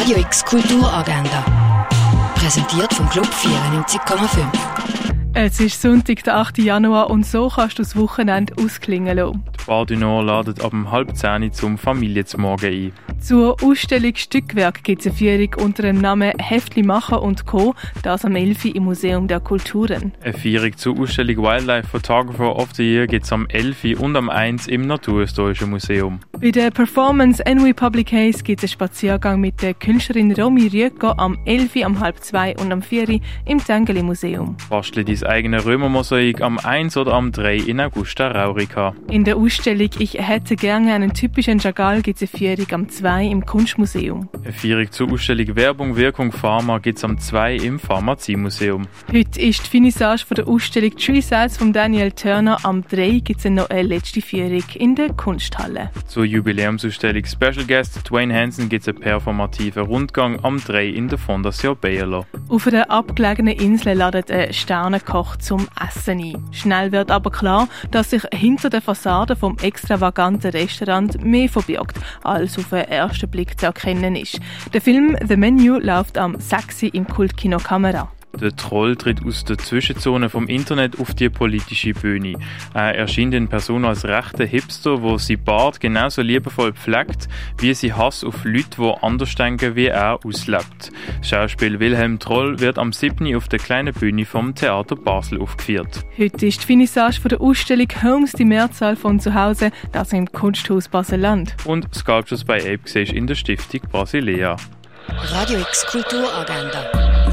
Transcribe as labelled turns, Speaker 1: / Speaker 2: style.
Speaker 1: Radio X Kulturagenda. Präsentiert vom Club 94,5.
Speaker 2: Es ist Sonntag, der 8. Januar und so kannst du das Wochenende ausklingen lassen.
Speaker 3: Die Bar du Nord ladet ab um halb zehn zum Familienzmorgen ein.
Speaker 2: Zur Ausstellung Stückwerk gibt es eine Führung unter dem Namen Heftli machen und Co. Das am 11. im Museum der Kulturen.
Speaker 3: Eine Führung zur Ausstellung Wildlife Photographer of the Year gibt es am 11. und am 1. im Naturhistorischen Museum.
Speaker 2: Bei der Performance NW Public Case gibt es einen Spaziergang mit der Künstlerin Romy Rüegger am 11., am halb 2 und am 4. im Tengeli Museum.
Speaker 3: Bastle dein eigenes Römermosaik am 1 oder am 3 in Augusta Raurica.
Speaker 2: In der Ausstellung Ich hätte gerne einen typischen Chagall gibt es eine Führung am 2 im Kunstmuseum.
Speaker 3: Eine Führung zur Ausstellung Werbung, Wirkung, Pharma gibt es am 2 im Pharmaziemuseum.
Speaker 2: Heute ist die Finissage von der Ausstellung Tree Sides von Daniel Turner. Am 3 gibt es noch eine letzte Führung in der Kunsthalle.
Speaker 3: Zur Jubiläumsausstellung Special Guest Dwayne Hansen gibt es einen performativen Rundgang am 3 in der Fondation Bayerlo.
Speaker 2: Auf einer abgelegenen Insel ladet ein Sternenkoch zum Essen ein. Schnell wird aber klar, dass sich hinter der Fassade vom extravaganten Restaurant mehr verbirgt, als auf den ersten Blick zu erkennen ist. Der Film The Menu läuft am 6. im Kultkino Kamera.
Speaker 3: Der Troll tritt aus der Zwischenzone vom Internet auf die politische Bühne. Er erscheint in Person als rechter Hipster, wo sie Bart genauso liebevoll pflegt, wie sie Hass auf Leute, die anders denken wie er, auslebt. Das Schauspiel Wilhelm Troll wird am 7. auf der kleinen Bühne vom Theater Basel aufgeführt.
Speaker 2: Heute ist die Finissage von der Ausstellung Homes die Mehrzahl von zu Hause, das im Kunsthaus Basel-Land.
Speaker 3: Und Sculptures by Ape siehst in der Stiftung Basilea.
Speaker 1: Radio X Kulturagenda.